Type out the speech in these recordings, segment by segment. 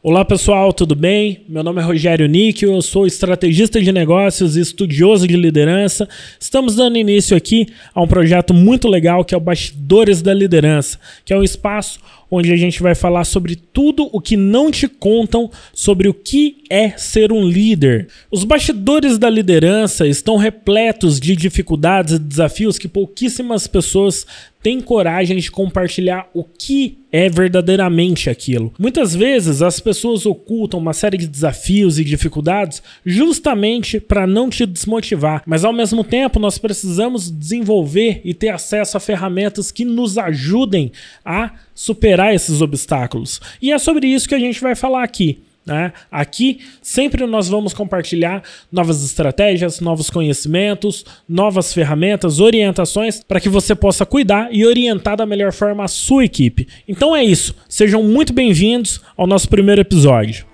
Olá pessoal, tudo bem? Meu nome é Rogério Níquel, eu sou estrategista de negócios e estudioso de liderança. Estamos dando início aqui a um projeto muito legal que é o Bastidores da Liderança, que é um espaço onde a gente vai falar sobre tudo o que não te contam sobre o que é ser um líder. Os bastidores da liderança estão repletos de dificuldades e desafios que pouquíssimas pessoas têm coragem de compartilhar o que é verdadeiramente aquilo. Muitas vezes as pessoas ocultam uma série de desafios e dificuldades justamente para não te desmotivar, mas ao mesmo tempo nós precisamos desenvolver e ter acesso a ferramentas que nos ajudem a superar esses obstáculos. E é sobre isso que a gente vai falar aqui. Né? Aqui sempre nós vamos compartilhar novas estratégias, novos conhecimentos, novas ferramentas, orientações para que você possa cuidar e orientar da melhor forma a sua equipe. Então é isso. Sejam muito bem-vindos ao nosso primeiro episódio.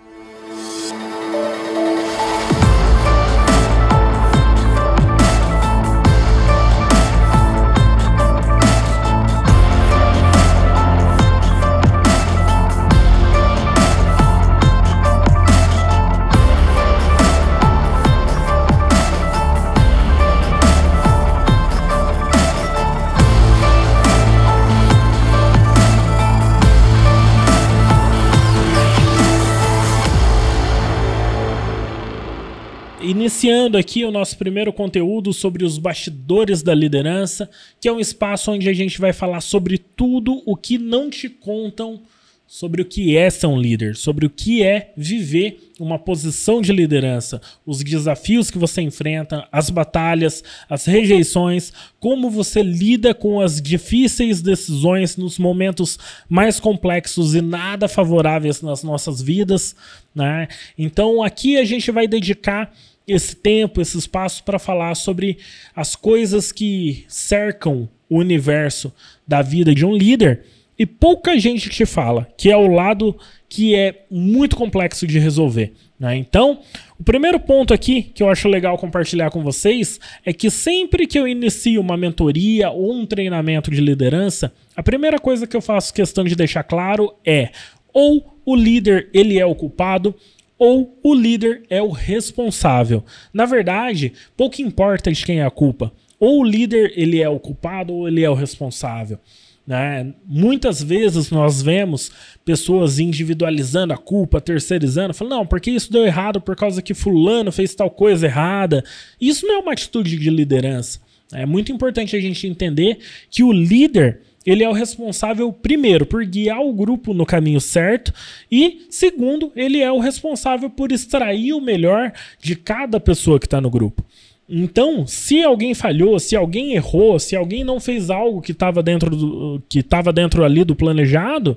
Iniciando aqui o nosso primeiro conteúdo sobre os bastidores da liderança, que é um espaço onde a gente vai falar sobre tudo o que não te contam sobre o que é ser um líder, sobre o que é viver uma posição de liderança, os desafios que você enfrenta, as batalhas, as rejeições, como você lida com as difíceis decisões nos momentos mais complexos e nada favoráveis nas nossas vidas, né? Então aqui a gente vai dedicar esse tempo, esse espaço para falar sobre as coisas que cercam o universo da vida de um líder e pouca gente te fala, que é o lado que é muito complexo de resolver. Né? Então, o primeiro ponto aqui que eu acho legal compartilhar com vocês é que sempre que eu inicio uma mentoria ou um treinamento de liderança, a primeira coisa que eu faço questão de deixar claro é ou o líder ele é o culpado ou o líder é o responsável. Na verdade, pouco importa de quem é a culpa. Ou o líder ele é o culpado ou ele é o responsável. Né? Muitas vezes nós vemos pessoas individualizando a culpa, terceirizando, falando, não, porque isso deu errado por causa que fulano fez tal coisa errada. Isso não é uma atitude de liderança. É muito importante a gente entender que o líder ele é o responsável, primeiro, por guiar o grupo no caminho certo, e, segundo, ele é o responsável por extrair o melhor de cada pessoa que está no grupo. Então, se alguém falhou, se alguém errou, se alguém não fez algo que estava dentro do que estava dentro ali do planejado,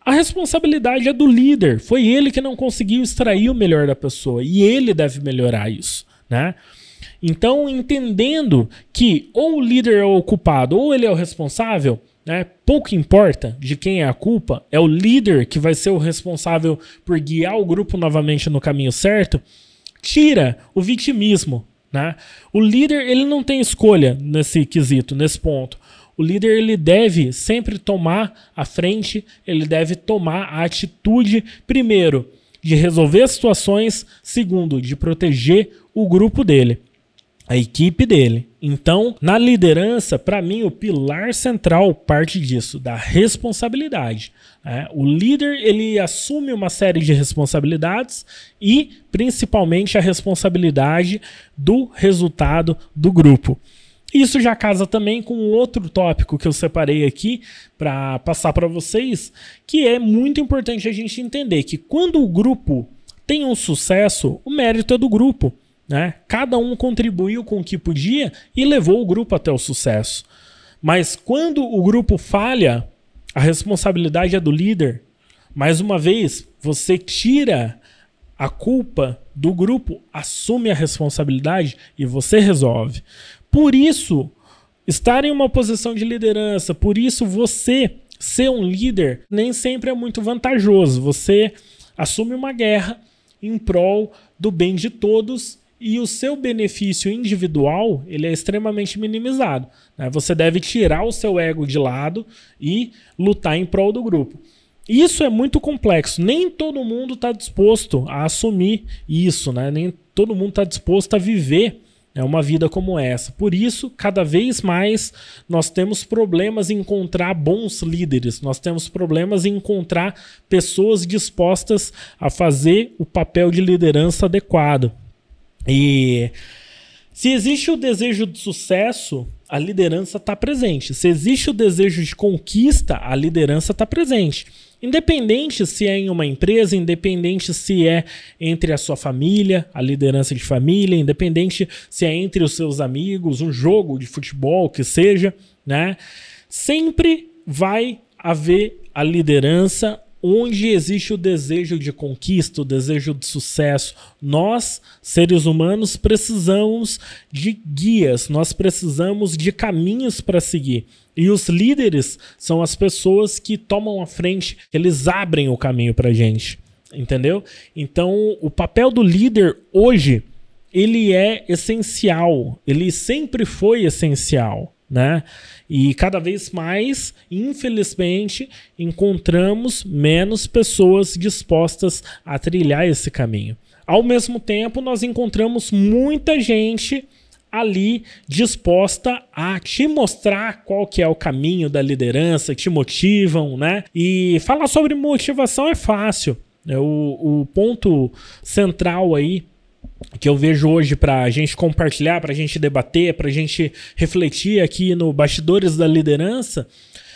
a responsabilidade é do líder. Foi ele que não conseguiu extrair o melhor da pessoa e ele deve melhorar isso, né? Então, entendendo que ou o líder é o culpado ou ele é o responsável, né, pouco importa de quem é a culpa, é o líder que vai ser o responsável por guiar o grupo novamente no caminho certo, tira o vitimismo. Né? O líder ele não tem escolha nesse quesito, nesse ponto. O líder ele deve sempre tomar a frente, ele deve tomar a atitude, primeiro, de resolver as situações, segundo, de proteger o grupo dele a equipe dele. Então, na liderança, para mim, o pilar central parte disso, da responsabilidade. É, o líder ele assume uma série de responsabilidades e, principalmente, a responsabilidade do resultado do grupo. Isso já casa também com outro tópico que eu separei aqui para passar para vocês, que é muito importante a gente entender que quando o grupo tem um sucesso, o mérito é do grupo. Né? Cada um contribuiu com o que podia e levou o grupo até o sucesso. Mas quando o grupo falha, a responsabilidade é do líder. Mais uma vez, você tira a culpa do grupo, assume a responsabilidade e você resolve. Por isso, estar em uma posição de liderança, por isso você ser um líder nem sempre é muito vantajoso. Você assume uma guerra em prol do bem de todos e o seu benefício individual ele é extremamente minimizado. Né? Você deve tirar o seu ego de lado e lutar em prol do grupo. isso é muito complexo. Nem todo mundo está disposto a assumir isso, né? Nem todo mundo está disposto a viver é uma vida como essa. Por isso, cada vez mais nós temos problemas em encontrar bons líderes, nós temos problemas em encontrar pessoas dispostas a fazer o papel de liderança adequado. E se existe o desejo de sucesso, a liderança está presente. Se existe o desejo de conquista, a liderança está presente. Independente se é em uma empresa, independente se é entre a sua família, a liderança de família, independente se é entre os seus amigos, um jogo de futebol, que seja, né? Sempre vai haver a liderança onde existe o desejo de conquista, o desejo de sucesso. Nós, seres humanos, precisamos de guias, nós precisamos de caminhos para seguir. E os líderes são as pessoas que tomam a frente, eles abrem o caminho para gente, entendeu? Então, o papel do líder hoje, ele é essencial, ele sempre foi essencial, né? E cada vez mais, infelizmente, encontramos menos pessoas dispostas a trilhar esse caminho. Ao mesmo tempo, nós encontramos muita gente ali disposta a te mostrar qual que é o caminho da liderança, te motivam, né? E falar sobre motivação é fácil. É o, o ponto central aí que eu vejo hoje para a gente compartilhar, para a gente debater, para a gente refletir aqui no Bastidores da Liderança,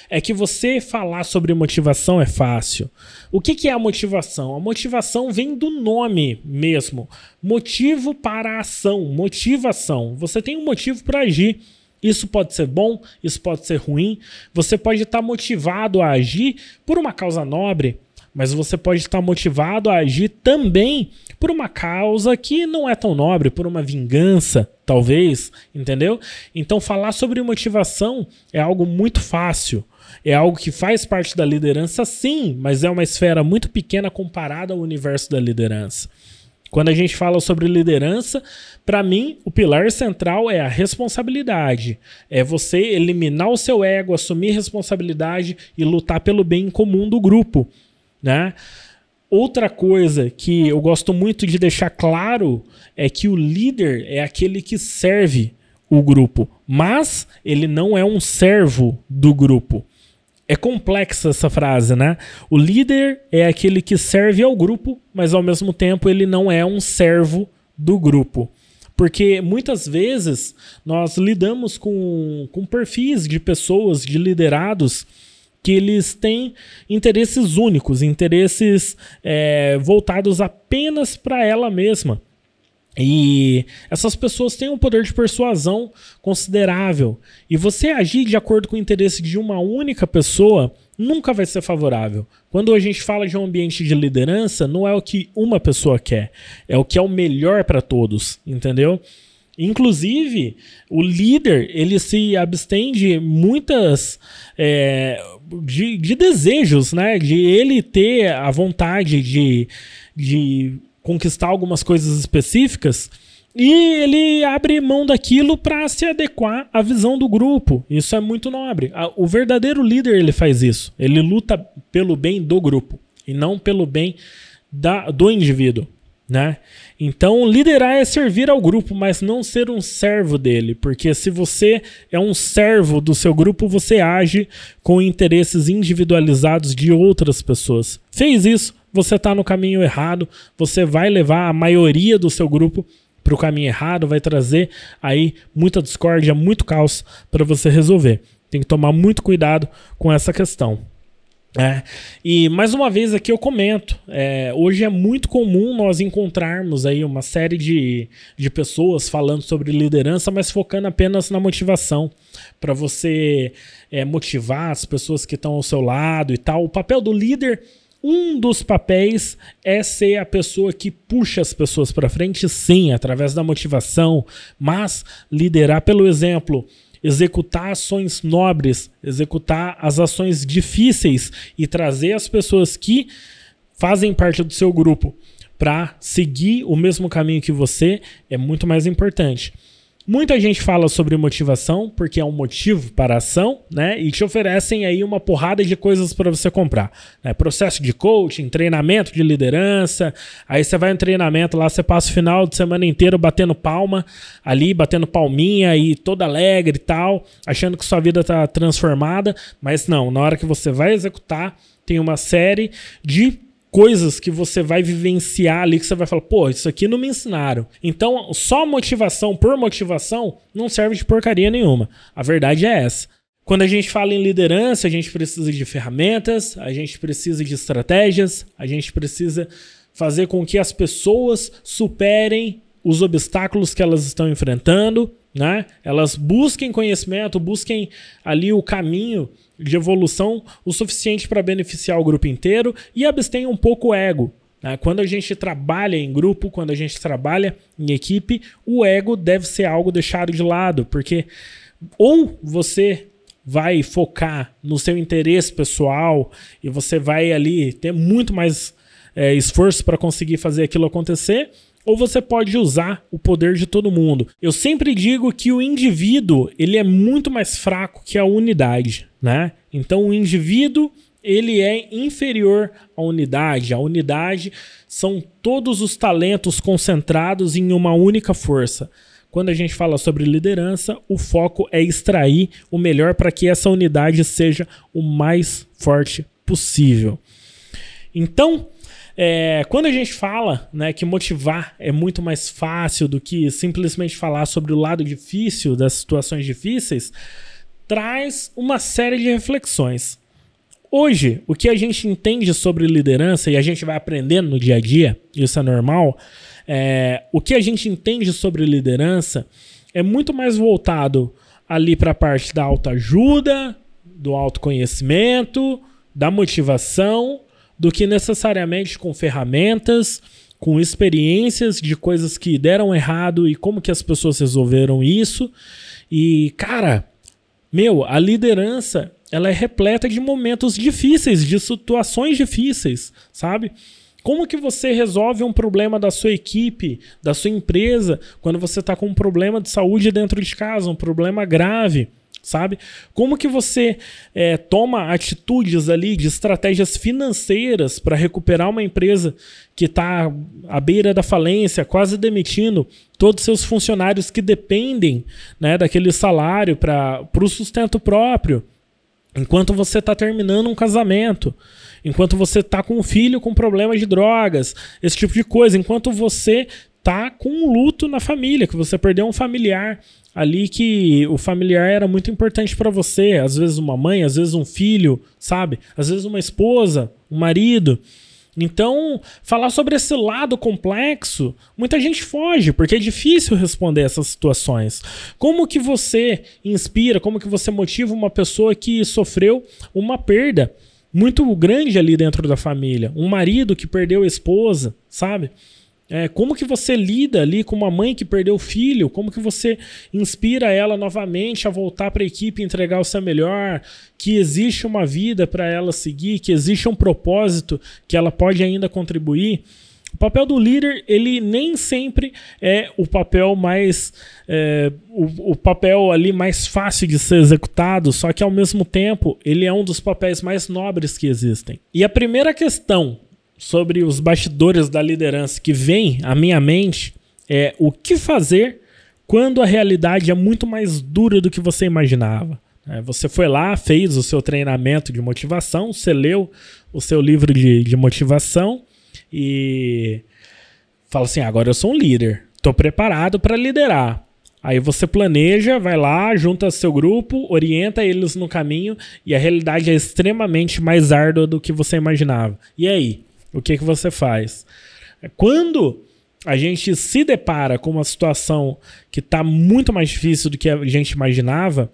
é que você falar sobre motivação é fácil. O que, que é a motivação? A motivação vem do nome mesmo. Motivo para a ação, motivação. Você tem um motivo para agir. Isso pode ser bom, isso pode ser ruim. Você pode estar motivado a agir por uma causa nobre, mas você pode estar motivado a agir também por uma causa que não é tão nobre, por uma vingança, talvez, entendeu? Então, falar sobre motivação é algo muito fácil. É algo que faz parte da liderança, sim, mas é uma esfera muito pequena comparada ao universo da liderança. Quando a gente fala sobre liderança, para mim, o pilar central é a responsabilidade. É você eliminar o seu ego, assumir responsabilidade e lutar pelo bem comum do grupo. Né? Outra coisa que eu gosto muito de deixar claro é que o líder é aquele que serve o grupo, mas ele não é um servo do grupo. É complexa essa frase, né? O líder é aquele que serve ao grupo, mas ao mesmo tempo ele não é um servo do grupo. Porque muitas vezes nós lidamos com, com perfis de pessoas, de liderados, que eles têm interesses únicos, interesses é, voltados apenas para ela mesma. E essas pessoas têm um poder de persuasão considerável. E você agir de acordo com o interesse de uma única pessoa nunca vai ser favorável. Quando a gente fala de um ambiente de liderança, não é o que uma pessoa quer, é o que é o melhor para todos, entendeu? Inclusive, o líder ele se abstém de muitas é, de, de desejos, né? De ele ter a vontade de, de conquistar algumas coisas específicas e ele abre mão daquilo para se adequar à visão do grupo. Isso é muito nobre. O verdadeiro líder ele faz isso. Ele luta pelo bem do grupo e não pelo bem da, do indivíduo. Né? Então, liderar é servir ao grupo, mas não ser um servo dele, porque se você é um servo do seu grupo, você age com interesses individualizados de outras pessoas. Fez isso, você está no caminho errado, você vai levar a maioria do seu grupo para o caminho errado, vai trazer aí muita discórdia, muito caos para você resolver. Tem que tomar muito cuidado com essa questão. É, e mais uma vez aqui eu comento, é, hoje é muito comum nós encontrarmos aí uma série de, de pessoas falando sobre liderança, mas focando apenas na motivação, para você é, motivar as pessoas que estão ao seu lado e tal. O papel do líder, um dos papéis é ser a pessoa que puxa as pessoas para frente, sim, através da motivação, mas liderar pelo exemplo executar ações nobres, executar as ações difíceis e trazer as pessoas que fazem parte do seu grupo para seguir o mesmo caminho que você é muito mais importante. Muita gente fala sobre motivação porque é um motivo para a ação, né? E te oferecem aí uma porrada de coisas para você comprar. Né? Processo de coaching, treinamento de liderança. Aí você vai em treinamento lá, você passa o final de semana inteiro batendo palma ali, batendo palminha e todo alegre e tal, achando que sua vida está transformada. Mas não, na hora que você vai executar, tem uma série de coisas que você vai vivenciar ali que você vai falar, pô, isso aqui não me ensinaram. Então, só motivação por motivação não serve de porcaria nenhuma. A verdade é essa. Quando a gente fala em liderança, a gente precisa de ferramentas, a gente precisa de estratégias, a gente precisa fazer com que as pessoas superem os obstáculos que elas estão enfrentando, né? Elas busquem conhecimento, busquem ali o caminho de evolução o suficiente para beneficiar o grupo inteiro e abstenha um pouco o ego. Né? Quando a gente trabalha em grupo, quando a gente trabalha em equipe, o ego deve ser algo deixado de lado, porque ou você vai focar no seu interesse pessoal e você vai ali ter muito mais é, esforço para conseguir fazer aquilo acontecer, ou você pode usar o poder de todo mundo. Eu sempre digo que o indivíduo ele é muito mais fraco que a unidade, né? Então o indivíduo ele é inferior à unidade. A unidade são todos os talentos concentrados em uma única força. Quando a gente fala sobre liderança, o foco é extrair o melhor para que essa unidade seja o mais forte possível. Então, é, quando a gente fala né, que motivar é muito mais fácil do que simplesmente falar sobre o lado difícil das situações difíceis, traz uma série de reflexões. Hoje, o que a gente entende sobre liderança e a gente vai aprendendo no dia a dia, isso é normal, é, o que a gente entende sobre liderança é muito mais voltado ali para a parte da autoajuda, do autoconhecimento, da motivação do que necessariamente com ferramentas, com experiências de coisas que deram errado e como que as pessoas resolveram isso. E, cara, meu, a liderança, ela é repleta de momentos difíceis, de situações difíceis, sabe? Como que você resolve um problema da sua equipe, da sua empresa, quando você está com um problema de saúde dentro de casa, um problema grave? Sabe? Como que você é, toma atitudes ali de estratégias financeiras para recuperar uma empresa que está à beira da falência, quase demitindo todos os seus funcionários que dependem né, daquele salário para o sustento próprio, enquanto você está terminando um casamento, enquanto você está com um filho com problemas de drogas, esse tipo de coisa, enquanto você tá com um luto na família, que você perdeu um familiar ali que o familiar era muito importante para você, às vezes uma mãe, às vezes um filho, sabe? Às vezes uma esposa, um marido. Então, falar sobre esse lado complexo, muita gente foge, porque é difícil responder essas situações. Como que você inspira, como que você motiva uma pessoa que sofreu uma perda muito grande ali dentro da família? Um marido que perdeu a esposa, sabe? É, como que você lida ali com uma mãe que perdeu o filho? Como que você inspira ela novamente a voltar para a equipe entregar o seu melhor? Que existe uma vida para ela seguir, que existe um propósito que ela pode ainda contribuir. O papel do líder, ele nem sempre é o papel mais. É, o, o, papel ali mais fácil de ser executado, só que ao mesmo tempo ele é um dos papéis mais nobres que existem. E a primeira questão sobre os bastidores da liderança que vem à minha mente é o que fazer quando a realidade é muito mais dura do que você imaginava. É, você foi lá, fez o seu treinamento de motivação, você leu o seu livro de, de motivação e fala assim: agora eu sou um líder, estou preparado para liderar. Aí você planeja, vai lá, junta seu grupo, orienta eles no caminho e a realidade é extremamente mais árdua do que você imaginava. E aí? O que, que você faz? Quando a gente se depara com uma situação que está muito mais difícil do que a gente imaginava,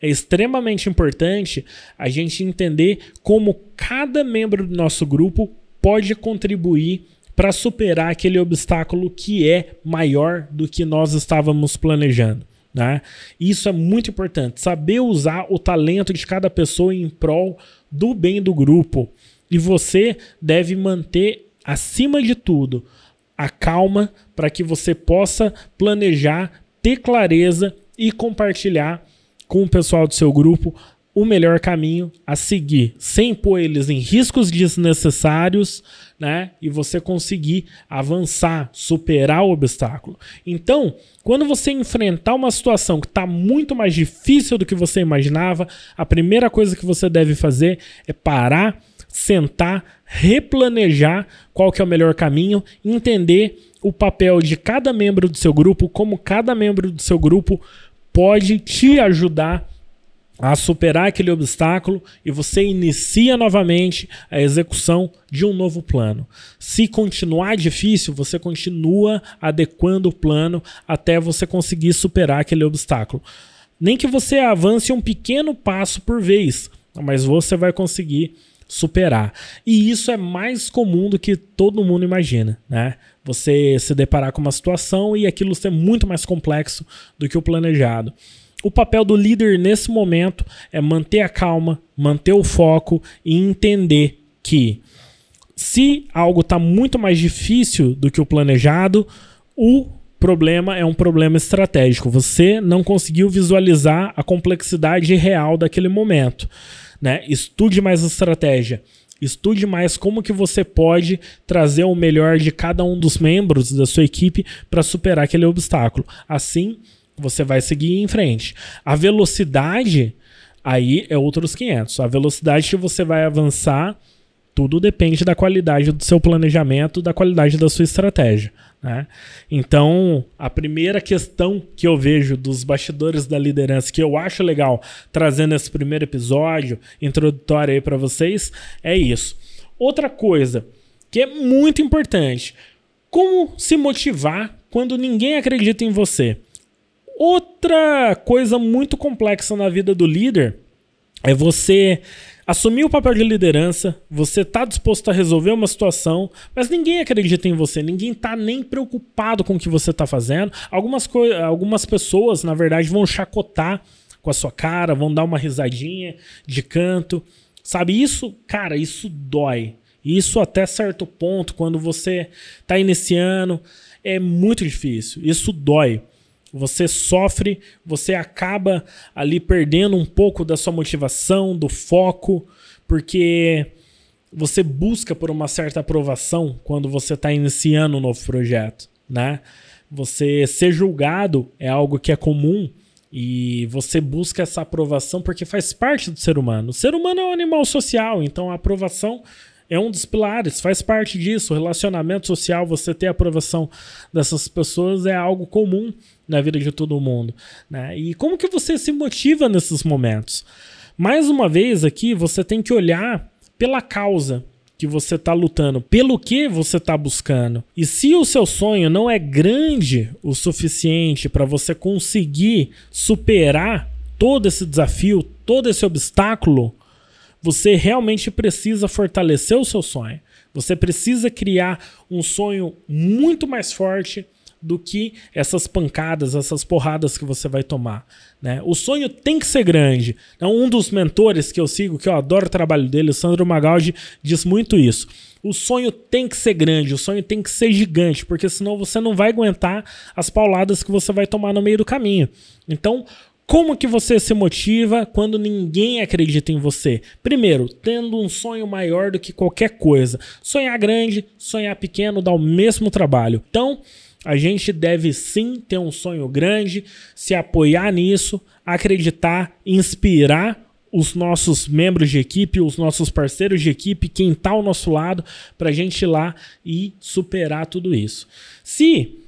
é extremamente importante a gente entender como cada membro do nosso grupo pode contribuir para superar aquele obstáculo que é maior do que nós estávamos planejando. Né? Isso é muito importante, saber usar o talento de cada pessoa em prol do bem do grupo. E você deve manter, acima de tudo, a calma para que você possa planejar ter clareza e compartilhar com o pessoal do seu grupo o melhor caminho a seguir, sem pôr eles em riscos desnecessários, né? E você conseguir avançar, superar o obstáculo. Então, quando você enfrentar uma situação que está muito mais difícil do que você imaginava, a primeira coisa que você deve fazer é parar, sentar, replanejar qual que é o melhor caminho, entender o papel de cada membro do seu grupo, como cada membro do seu grupo pode te ajudar a superar aquele obstáculo e você inicia novamente a execução de um novo plano. Se continuar difícil, você continua adequando o plano até você conseguir superar aquele obstáculo. Nem que você avance um pequeno passo por vez, mas você vai conseguir superar. E isso é mais comum do que todo mundo imagina, né? Você se deparar com uma situação e aquilo ser muito mais complexo do que o planejado. O papel do líder nesse momento é manter a calma, manter o foco e entender que se algo está muito mais difícil do que o planejado, o problema é um problema estratégico. Você não conseguiu visualizar a complexidade real daquele momento. Né? Estude mais a estratégia. Estude mais como que você pode trazer o melhor de cada um dos membros da sua equipe para superar aquele obstáculo. Assim, você vai seguir em frente. A velocidade, aí é outros 500. A velocidade que você vai avançar, tudo depende da qualidade do seu planejamento, da qualidade da sua estratégia. Né? Então, a primeira questão que eu vejo dos bastidores da liderança, que eu acho legal trazendo esse primeiro episódio introdutório aí para vocês, é isso. Outra coisa que é muito importante: como se motivar quando ninguém acredita em você? Outra coisa muito complexa na vida do líder é você assumir o papel de liderança, você está disposto a resolver uma situação, mas ninguém acredita em você, ninguém está nem preocupado com o que você está fazendo. Algumas, algumas pessoas, na verdade, vão chacotar com a sua cara, vão dar uma risadinha de canto. Sabe, isso, cara, isso dói. Isso até certo ponto, quando você está iniciando, é muito difícil. Isso dói você sofre, você acaba ali perdendo um pouco da sua motivação, do foco, porque você busca por uma certa aprovação quando você está iniciando um novo projeto, né? Você ser julgado é algo que é comum e você busca essa aprovação porque faz parte do ser humano. O ser humano é um animal social, então a aprovação é um dos pilares, faz parte disso. O relacionamento social, você ter a aprovação dessas pessoas é algo comum na vida de todo mundo. Né? E como que você se motiva nesses momentos? Mais uma vez aqui, você tem que olhar pela causa que você está lutando, pelo que você está buscando. E se o seu sonho não é grande o suficiente para você conseguir superar todo esse desafio, todo esse obstáculo, você realmente precisa fortalecer o seu sonho. Você precisa criar um sonho muito mais forte do que essas pancadas, essas porradas que você vai tomar. Né? O sonho tem que ser grande. Então, um dos mentores que eu sigo, que eu adoro o trabalho dele, o Sandro Magaldi, diz muito isso. O sonho tem que ser grande, o sonho tem que ser gigante, porque senão você não vai aguentar as pauladas que você vai tomar no meio do caminho. Então, como que você se motiva quando ninguém acredita em você? Primeiro, tendo um sonho maior do que qualquer coisa. Sonhar grande, sonhar pequeno dá o mesmo trabalho. Então, a gente deve sim ter um sonho grande, se apoiar nisso, acreditar, inspirar os nossos membros de equipe, os nossos parceiros de equipe, quem está ao nosso lado, para a gente ir lá e superar tudo isso. Se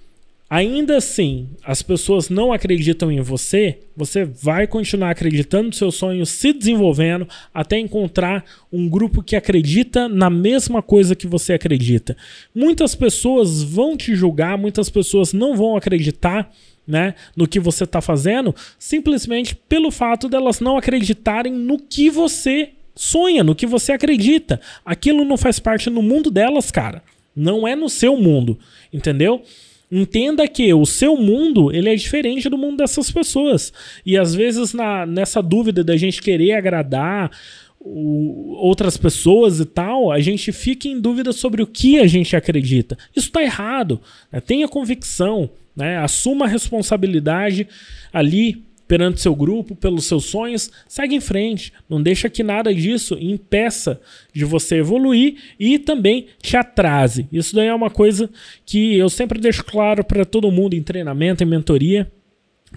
ainda assim as pessoas não acreditam em você, você vai continuar acreditando no seu sonho, se desenvolvendo até encontrar um grupo que acredita na mesma coisa que você acredita. Muitas pessoas vão te julgar, muitas pessoas não vão acreditar. Né, no que você está fazendo, simplesmente pelo fato delas não acreditarem no que você sonha, no que você acredita. Aquilo não faz parte no mundo delas, cara. Não é no seu mundo, entendeu? Entenda que o seu mundo ele é diferente do mundo dessas pessoas. E às vezes na, nessa dúvida da gente querer agradar o, outras pessoas e tal, a gente fica em dúvida sobre o que a gente acredita. Isso está errado. Né? Tenha convicção, né? assuma a responsabilidade ali perante seu grupo, pelos seus sonhos, segue em frente. Não deixa que nada disso impeça de você evoluir e também te atrase. Isso daí é uma coisa que eu sempre deixo claro para todo mundo em treinamento, em mentoria,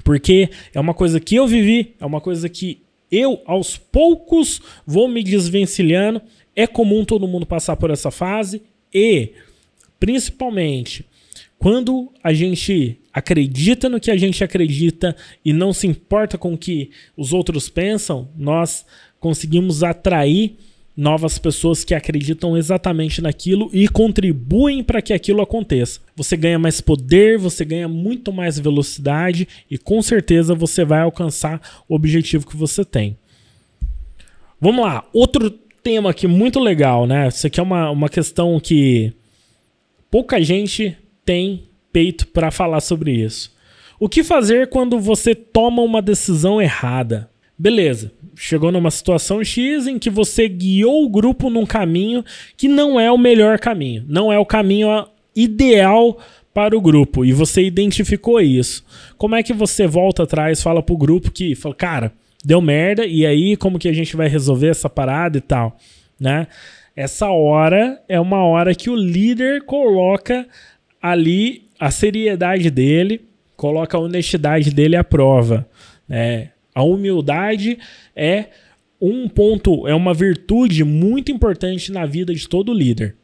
porque é uma coisa que eu vivi, é uma coisa que eu, aos poucos, vou me desvencilhando. É comum todo mundo passar por essa fase e, principalmente, quando a gente acredita no que a gente acredita e não se importa com o que os outros pensam, nós conseguimos atrair novas pessoas que acreditam exatamente naquilo e contribuem para que aquilo aconteça. Você ganha mais poder, você ganha muito mais velocidade e com certeza você vai alcançar o objetivo que você tem. Vamos lá, outro tema aqui muito legal, né? Isso aqui é uma, uma questão que pouca gente tem peito para falar sobre isso. O que fazer quando você toma uma decisão errada? Beleza, chegou numa situação X em que você guiou o grupo num caminho que não é o melhor caminho, não é o caminho ideal para o grupo e você identificou isso. Como é que você volta atrás, fala pro grupo que, fala, cara, deu merda e aí como que a gente vai resolver essa parada e tal, né? Essa hora é uma hora que o líder coloca ali a seriedade dele, coloca a honestidade dele à prova. É, a humildade é um ponto, é uma virtude muito importante na vida de todo líder.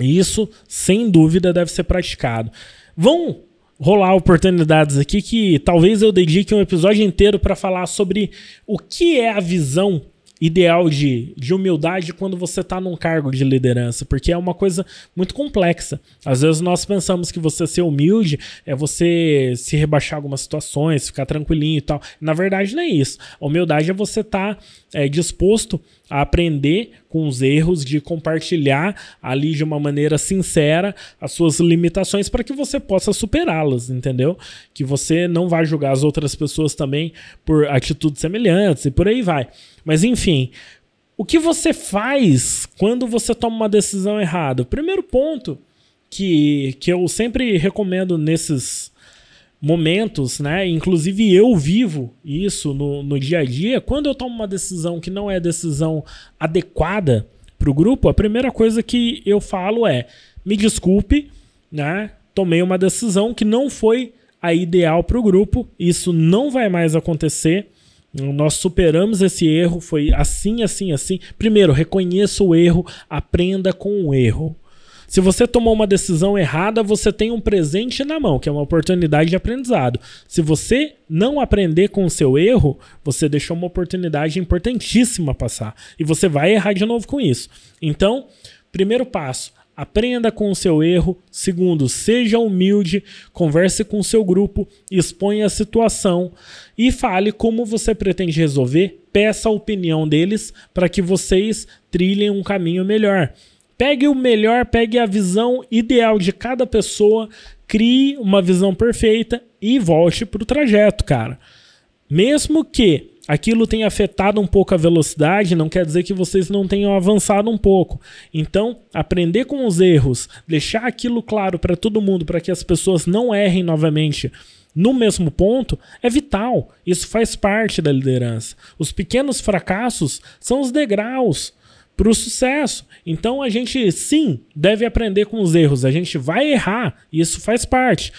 E isso, sem dúvida, deve ser praticado. Vão rolar oportunidades aqui que talvez eu dedique um episódio inteiro para falar sobre o que é a visão ideal de, de humildade quando você está num cargo de liderança, porque é uma coisa muito complexa. Às vezes nós pensamos que você ser humilde é você se rebaixar algumas situações, ficar tranquilinho e tal. Na verdade, não é isso. A humildade é você estar tá, é, disposto a aprender com os erros, de compartilhar ali de uma maneira sincera as suas limitações para que você possa superá-las, entendeu? Que você não vai julgar as outras pessoas também por atitudes semelhantes e por aí vai. Mas enfim, o que você faz quando você toma uma decisão errada? O primeiro ponto que, que eu sempre recomendo nesses momentos, né? Inclusive eu vivo isso no, no dia a dia. Quando eu tomo uma decisão que não é decisão adequada para o grupo, a primeira coisa que eu falo é: me desculpe, né? Tomei uma decisão que não foi a ideal para o grupo. Isso não vai mais acontecer. Nós superamos esse erro, foi assim, assim, assim. Primeiro, reconheça o erro, aprenda com o erro. Se você tomou uma decisão errada, você tem um presente na mão, que é uma oportunidade de aprendizado. Se você não aprender com o seu erro, você deixou uma oportunidade importantíssima passar. E você vai errar de novo com isso. Então, primeiro passo, Aprenda com o seu erro. Segundo, seja humilde, converse com o seu grupo, exponha a situação e fale como você pretende resolver. Peça a opinião deles para que vocês trilhem um caminho melhor. Pegue o melhor, pegue a visão ideal de cada pessoa, crie uma visão perfeita e volte para o trajeto, cara. Mesmo que aquilo tenha afetado um pouco a velocidade, não quer dizer que vocês não tenham avançado um pouco. Então, aprender com os erros, deixar aquilo claro para todo mundo, para que as pessoas não errem novamente no mesmo ponto, é vital. Isso faz parte da liderança. Os pequenos fracassos são os degraus para o sucesso. Então a gente sim deve aprender com os erros. A gente vai errar, e isso faz parte.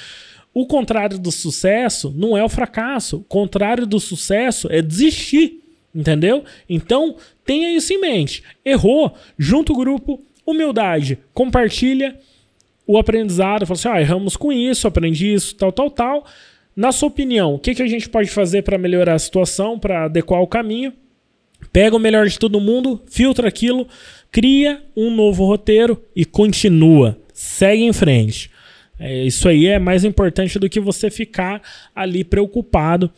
O contrário do sucesso não é o fracasso. O contrário do sucesso é desistir. Entendeu? Então, tenha isso em mente. Errou, junto o grupo, humildade, compartilha o aprendizado. Fala assim: ah, erramos com isso, aprendi isso, tal, tal, tal. Na sua opinião, o que, que a gente pode fazer para melhorar a situação, para adequar o caminho? Pega o melhor de todo mundo, filtra aquilo, cria um novo roteiro e continua. Segue em frente. É, isso aí é mais importante do que você ficar ali preocupado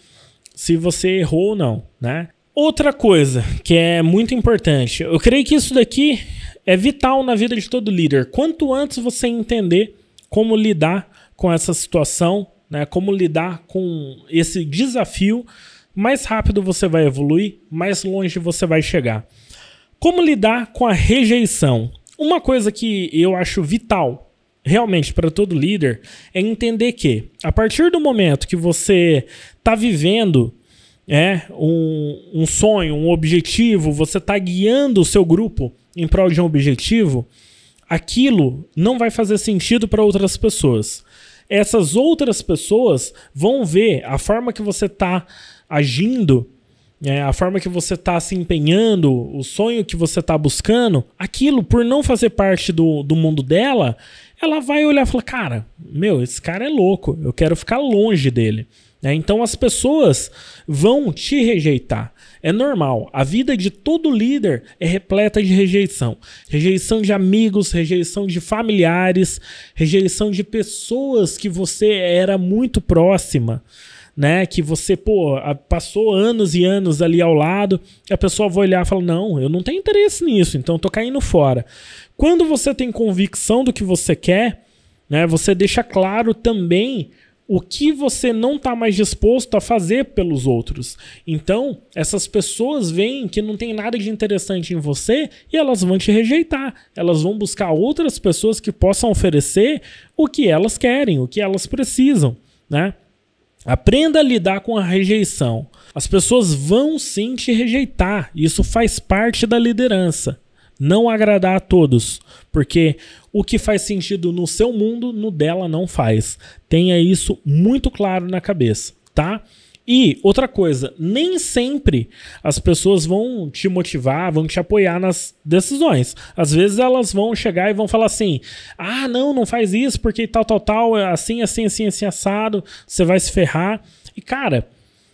se você errou ou não, né? Outra coisa que é muito importante, eu creio que isso daqui é vital na vida de todo líder. Quanto antes você entender como lidar com essa situação, né, como lidar com esse desafio, mais rápido você vai evoluir, mais longe você vai chegar. Como lidar com a rejeição? Uma coisa que eu acho vital, realmente, para todo líder, é entender que, a partir do momento que você está vivendo é, um, um sonho, um objetivo, você está guiando o seu grupo em prol de um objetivo, aquilo não vai fazer sentido para outras pessoas. Essas outras pessoas vão ver a forma que você está agindo é, a forma que você está se empenhando, o sonho que você está buscando, aquilo, por não fazer parte do, do mundo dela, ela vai olhar e falar: Cara, meu, esse cara é louco, eu quero ficar longe dele. É, então as pessoas vão te rejeitar. É normal. A vida de todo líder é repleta de rejeição. Rejeição de amigos, rejeição de familiares, rejeição de pessoas que você era muito próxima né? Que você, pô, passou anos e anos ali ao lado, a pessoa vai olhar e fala: Não, eu não tenho interesse nisso, então tô caindo fora. Quando você tem convicção do que você quer, né? Você deixa claro também o que você não está mais disposto a fazer pelos outros. Então, essas pessoas veem que não tem nada de interessante em você e elas vão te rejeitar. Elas vão buscar outras pessoas que possam oferecer o que elas querem, o que elas precisam, né? Aprenda a lidar com a rejeição. As pessoas vão sim te rejeitar. Isso faz parte da liderança. Não agradar a todos, porque o que faz sentido no seu mundo, no dela não faz. Tenha isso muito claro na cabeça, tá? E outra coisa, nem sempre as pessoas vão te motivar, vão te apoiar nas decisões. Às vezes elas vão chegar e vão falar assim: ah, não, não faz isso porque tal, tal, tal, é assim, assim, assim, assim, assado, você vai se ferrar. E cara,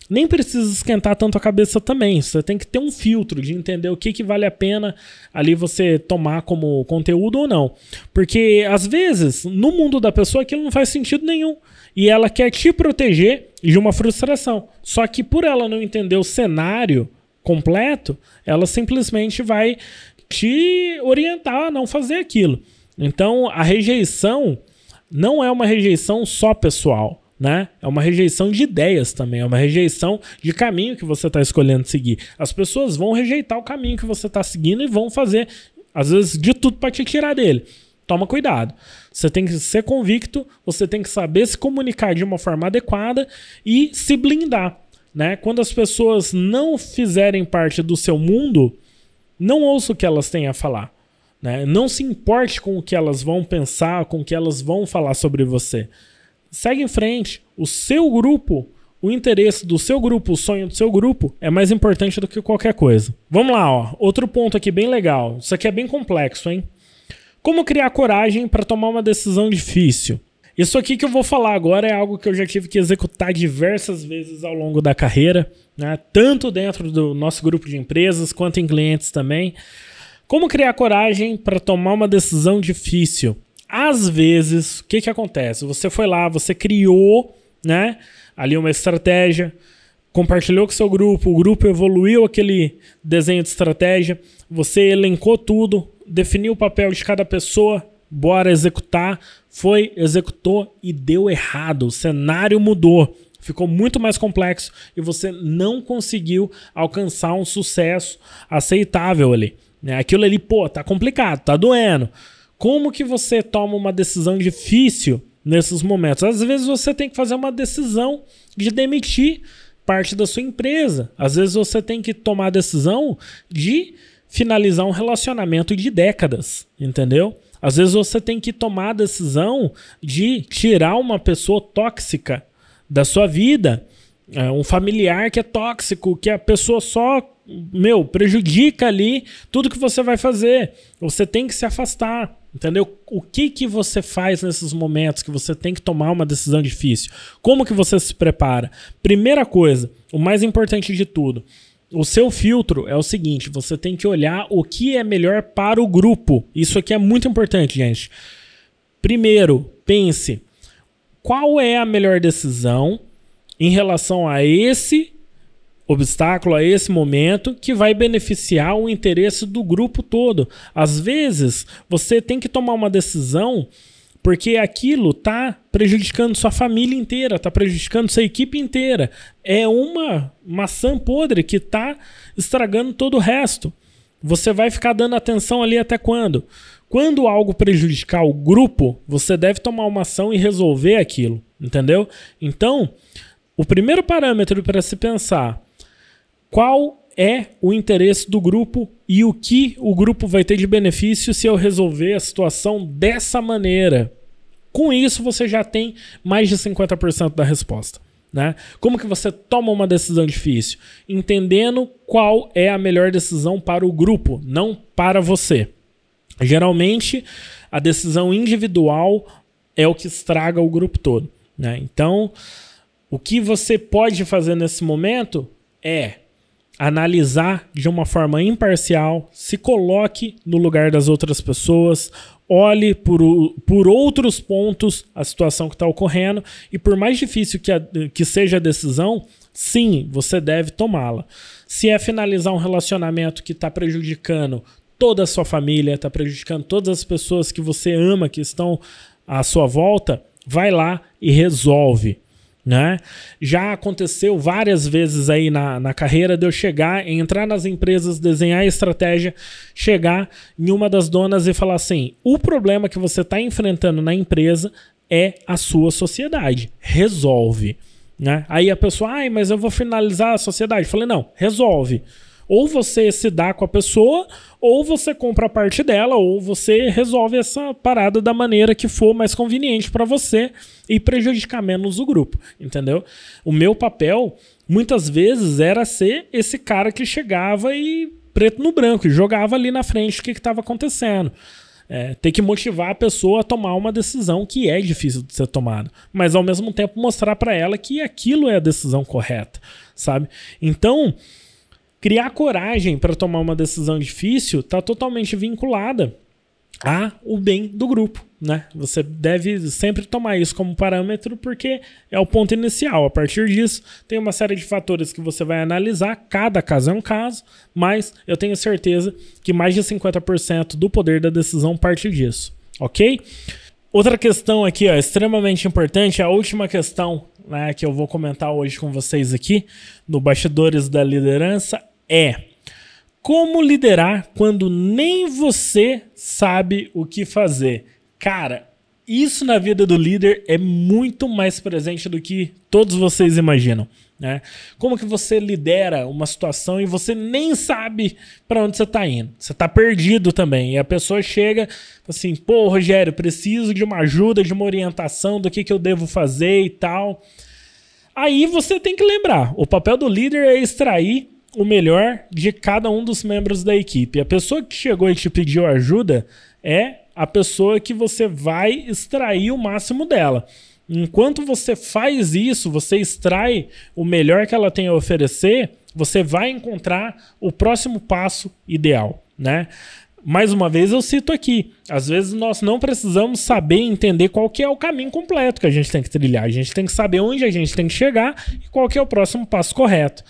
nem precisa esquentar tanto a cabeça também. Você tem que ter um filtro de entender o que, que vale a pena ali você tomar como conteúdo ou não. Porque às vezes, no mundo da pessoa, aquilo não faz sentido nenhum e ela quer te proteger de uma frustração. Só que por ela não entender o cenário completo, ela simplesmente vai te orientar a não fazer aquilo. Então, a rejeição não é uma rejeição só pessoal, né? É uma rejeição de ideias também, é uma rejeição de caminho que você está escolhendo seguir. As pessoas vão rejeitar o caminho que você está seguindo e vão fazer, às vezes, de tudo para te tirar dele. Toma cuidado. Você tem que ser convicto, você tem que saber se comunicar de uma forma adequada e se blindar. Né? Quando as pessoas não fizerem parte do seu mundo, não ouça o que elas têm a falar. Né? Não se importe com o que elas vão pensar, com o que elas vão falar sobre você. Segue em frente. O seu grupo, o interesse do seu grupo, o sonho do seu grupo é mais importante do que qualquer coisa. Vamos lá, ó. Outro ponto aqui bem legal. Isso aqui é bem complexo, hein? Como criar coragem para tomar uma decisão difícil? Isso aqui que eu vou falar agora é algo que eu já tive que executar diversas vezes ao longo da carreira, né? tanto dentro do nosso grupo de empresas quanto em clientes também. Como criar coragem para tomar uma decisão difícil? Às vezes, o que, que acontece? Você foi lá, você criou né, ali uma estratégia, compartilhou com seu grupo, o grupo evoluiu aquele desenho de estratégia, você elencou tudo, definiu o papel de cada pessoa, bora executar. Foi, executou e deu errado. O cenário mudou. Ficou muito mais complexo e você não conseguiu alcançar um sucesso aceitável ali. Né? Aquilo ali, pô, tá complicado, tá doendo. Como que você toma uma decisão difícil nesses momentos? Às vezes você tem que fazer uma decisão de demitir parte da sua empresa. Às vezes você tem que tomar a decisão de finalizar um relacionamento de décadas, entendeu? Às vezes você tem que tomar a decisão de tirar uma pessoa tóxica da sua vida, é, um familiar que é tóxico, que a pessoa só, meu, prejudica ali tudo que você vai fazer. Você tem que se afastar, entendeu? O que que você faz nesses momentos que você tem que tomar uma decisão difícil? Como que você se prepara? Primeira coisa, o mais importante de tudo, o seu filtro é o seguinte: você tem que olhar o que é melhor para o grupo. Isso aqui é muito importante, gente. Primeiro, pense qual é a melhor decisão em relação a esse obstáculo, a esse momento que vai beneficiar o interesse do grupo todo. Às vezes, você tem que tomar uma decisão porque aquilo tá prejudicando sua família inteira, tá prejudicando sua equipe inteira. É uma maçã podre que tá estragando todo o resto. você vai ficar dando atenção ali até quando? Quando algo prejudicar o grupo, você deve tomar uma ação e resolver aquilo, entendeu? Então, o primeiro parâmetro para se pensar qual é o interesse do grupo e o que o grupo vai ter de benefício se eu resolver a situação dessa maneira. Com isso, você já tem mais de 50% da resposta. Né? Como que você toma uma decisão difícil? Entendendo qual é a melhor decisão para o grupo, não para você. Geralmente, a decisão individual é o que estraga o grupo todo. Né? Então, o que você pode fazer nesse momento é analisar de uma forma imparcial, se coloque no lugar das outras pessoas, olhe por, por outros pontos a situação que está ocorrendo e por mais difícil que, a, que seja a decisão, sim, você deve tomá-la. Se é finalizar um relacionamento que está prejudicando toda a sua família, está prejudicando todas as pessoas que você ama, que estão à sua volta, vai lá e resolve. Né? Já aconteceu várias vezes aí na, na carreira de eu chegar, entrar nas empresas, desenhar estratégia, chegar em uma das donas e falar assim: o problema que você está enfrentando na empresa é a sua sociedade. Resolve. Né? Aí a pessoa, ai, mas eu vou finalizar a sociedade. Eu falei, não, resolve. Ou você se dá com a pessoa, ou você compra a parte dela, ou você resolve essa parada da maneira que for mais conveniente para você e prejudicar menos o grupo, entendeu? O meu papel muitas vezes era ser esse cara que chegava e preto no branco e jogava ali na frente o que estava acontecendo. É, ter que motivar a pessoa a tomar uma decisão que é difícil de ser tomada, mas ao mesmo tempo mostrar para ela que aquilo é a decisão correta, sabe? Então, criar coragem para tomar uma decisão difícil está totalmente vinculada a o bem do grupo, né? Você deve sempre tomar isso como parâmetro porque é o ponto inicial. A partir disso, tem uma série de fatores que você vai analisar, cada caso é um caso, mas eu tenho certeza que mais de 50% do poder da decisão parte disso, ok? Outra questão aqui, ó, extremamente importante, a última questão né, que eu vou comentar hoje com vocês aqui no Bastidores da Liderança é como liderar quando nem você sabe o que fazer. Cara, isso na vida do líder é muito mais presente do que todos vocês imaginam. Né? Como que você lidera uma situação e você nem sabe para onde você está indo? Você está perdido também. E a pessoa chega assim: pô, Rogério, preciso de uma ajuda, de uma orientação do que, que eu devo fazer e tal. Aí você tem que lembrar: o papel do líder é extrair o melhor de cada um dos membros da equipe. A pessoa que chegou e te pediu ajuda é a pessoa que você vai extrair o máximo dela. Enquanto você faz isso, você extrai o melhor que ela tem a oferecer, você vai encontrar o próximo passo ideal, né? Mais uma vez eu cito aqui, às vezes nós não precisamos saber entender qual que é o caminho completo que a gente tem que trilhar, a gente tem que saber onde a gente tem que chegar e qual que é o próximo passo correto.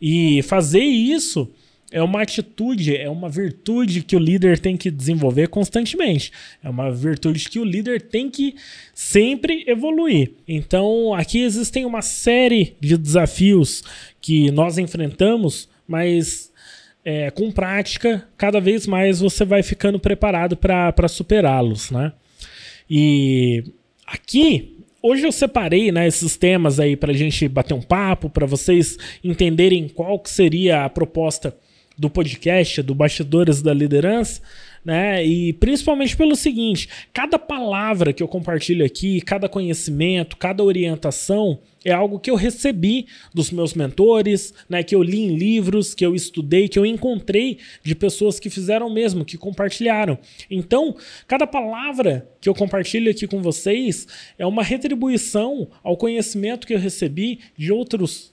E fazer isso é uma atitude, é uma virtude que o líder tem que desenvolver constantemente. É uma virtude que o líder tem que sempre evoluir. Então, aqui existem uma série de desafios que nós enfrentamos, mas é, com prática, cada vez mais você vai ficando preparado para superá-los, né? E aqui Hoje eu separei né, esses temas aí para a gente bater um papo, para vocês entenderem qual que seria a proposta do podcast, do Bastidores da Liderança, né? E principalmente pelo seguinte: cada palavra que eu compartilho aqui, cada conhecimento, cada orientação é algo que eu recebi dos meus mentores, né? Que eu li em livros, que eu estudei, que eu encontrei de pessoas que fizeram o mesmo, que compartilharam. Então, cada palavra que eu compartilho aqui com vocês é uma retribuição ao conhecimento que eu recebi de outros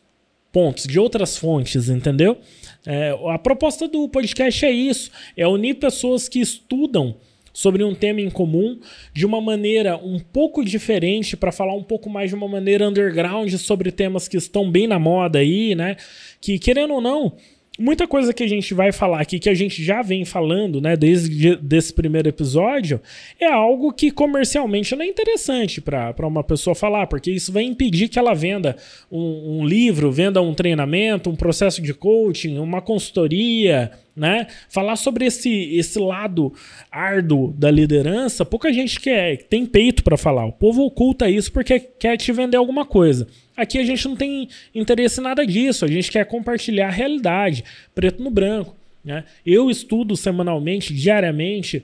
pontos, de outras fontes, entendeu? É, a proposta do podcast é isso: é unir pessoas que estudam sobre um tema em comum de uma maneira um pouco diferente para falar um pouco mais de uma maneira underground sobre temas que estão bem na moda aí, né? Que querendo ou não, muita coisa que a gente vai falar aqui, que a gente já vem falando, né, desde desse primeiro episódio, é algo que comercialmente não é interessante para uma pessoa falar, porque isso vai impedir que ela venda um, um livro, venda um treinamento, um processo de coaching, uma consultoria, né? Falar sobre esse, esse lado árduo da liderança, pouca gente quer, tem peito para falar. O povo oculta isso porque quer te vender alguma coisa. Aqui a gente não tem interesse em nada disso, a gente quer compartilhar a realidade, preto no branco. Né? Eu estudo semanalmente, diariamente,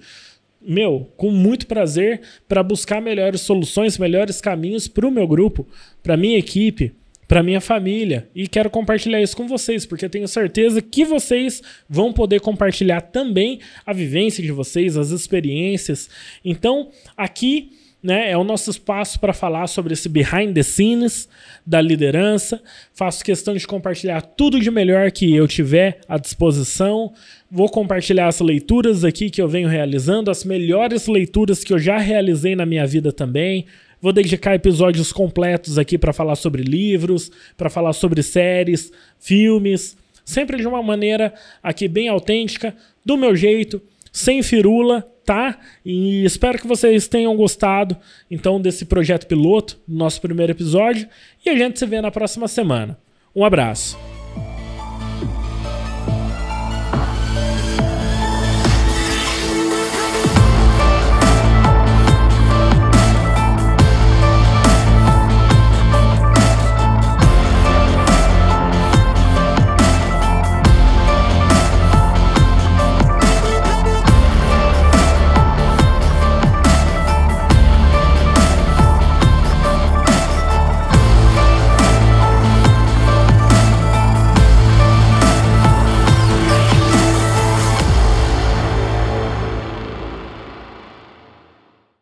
meu, com muito prazer, para buscar melhores soluções, melhores caminhos para o meu grupo, para minha equipe, para minha família e quero compartilhar isso com vocês, porque eu tenho certeza que vocês vão poder compartilhar também a vivência de vocês, as experiências. Então, aqui né, é o nosso espaço para falar sobre esse behind the scenes da liderança. Faço questão de compartilhar tudo de melhor que eu tiver à disposição. Vou compartilhar as leituras aqui que eu venho realizando, as melhores leituras que eu já realizei na minha vida também. Vou dedicar episódios completos aqui para falar sobre livros, para falar sobre séries, filmes, sempre de uma maneira aqui bem autêntica, do meu jeito, sem firula, tá? E espero que vocês tenham gostado então desse projeto piloto, nosso primeiro episódio, e a gente se vê na próxima semana. Um abraço.